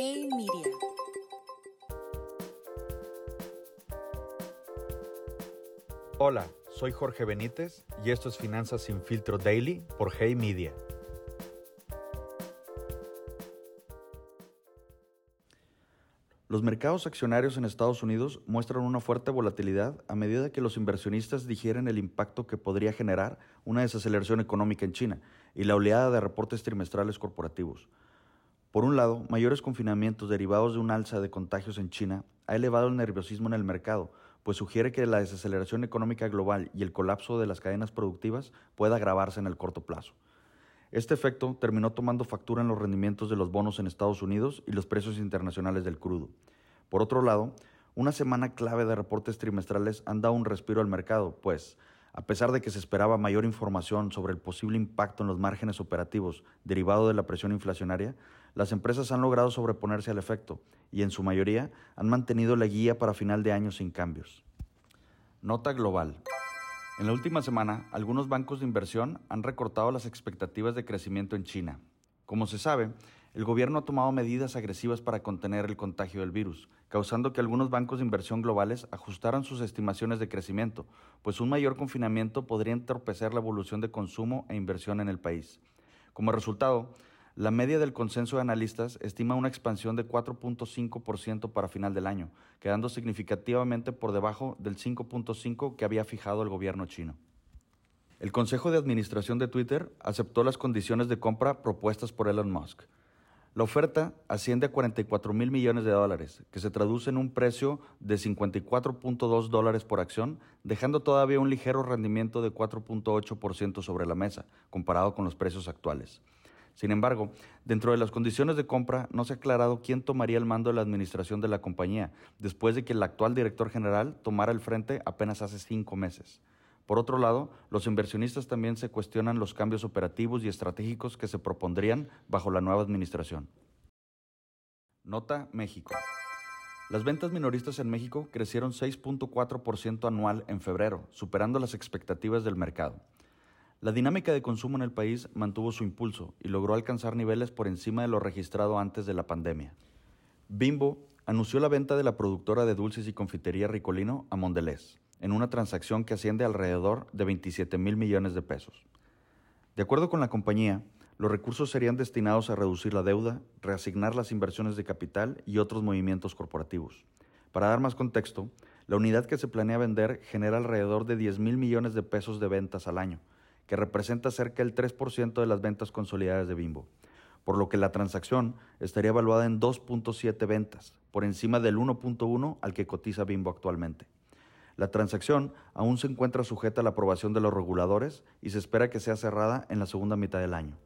Hey Media. Hola, soy Jorge Benítez y esto es Finanzas sin filtro daily por Hey Media. Los mercados accionarios en Estados Unidos muestran una fuerte volatilidad a medida que los inversionistas digieren el impacto que podría generar una desaceleración económica en China y la oleada de reportes trimestrales corporativos. Por un lado, mayores confinamientos derivados de un alza de contagios en China ha elevado el nerviosismo en el mercado, pues sugiere que la desaceleración económica global y el colapso de las cadenas productivas pueda agravarse en el corto plazo. Este efecto terminó tomando factura en los rendimientos de los bonos en Estados Unidos y los precios internacionales del crudo. Por otro lado, una semana clave de reportes trimestrales han dado un respiro al mercado, pues, a pesar de que se esperaba mayor información sobre el posible impacto en los márgenes operativos derivado de la presión inflacionaria, las empresas han logrado sobreponerse al efecto y en su mayoría han mantenido la guía para final de año sin cambios. Nota global. En la última semana, algunos bancos de inversión han recortado las expectativas de crecimiento en China. Como se sabe, el gobierno ha tomado medidas agresivas para contener el contagio del virus, causando que algunos bancos de inversión globales ajustaran sus estimaciones de crecimiento, pues un mayor confinamiento podría entorpecer la evolución de consumo e inversión en el país. Como resultado, la media del consenso de analistas estima una expansión de 4.5% para final del año, quedando significativamente por debajo del 5.5% que había fijado el gobierno chino. El Consejo de Administración de Twitter aceptó las condiciones de compra propuestas por Elon Musk. La oferta asciende a 44 mil millones de dólares, que se traduce en un precio de 54.2 dólares por acción, dejando todavía un ligero rendimiento de 4.8% sobre la mesa, comparado con los precios actuales. Sin embargo, dentro de las condiciones de compra no se ha aclarado quién tomaría el mando de la administración de la compañía, después de que el actual director general tomara el frente apenas hace cinco meses. Por otro lado, los inversionistas también se cuestionan los cambios operativos y estratégicos que se propondrían bajo la nueva administración. Nota México. Las ventas minoristas en México crecieron 6.4% anual en febrero, superando las expectativas del mercado. La dinámica de consumo en el país mantuvo su impulso y logró alcanzar niveles por encima de lo registrado antes de la pandemia. Bimbo anunció la venta de la productora de dulces y confitería Ricolino a Mondelez, en una transacción que asciende alrededor de 27 mil millones de pesos. De acuerdo con la compañía, los recursos serían destinados a reducir la deuda, reasignar las inversiones de capital y otros movimientos corporativos. Para dar más contexto, la unidad que se planea vender genera alrededor de 10 mil millones de pesos de ventas al año, que representa cerca del 3% de las ventas consolidadas de Bimbo, por lo que la transacción estaría evaluada en 2.7 ventas, por encima del 1.1 al que cotiza Bimbo actualmente. La transacción aún se encuentra sujeta a la aprobación de los reguladores y se espera que sea cerrada en la segunda mitad del año.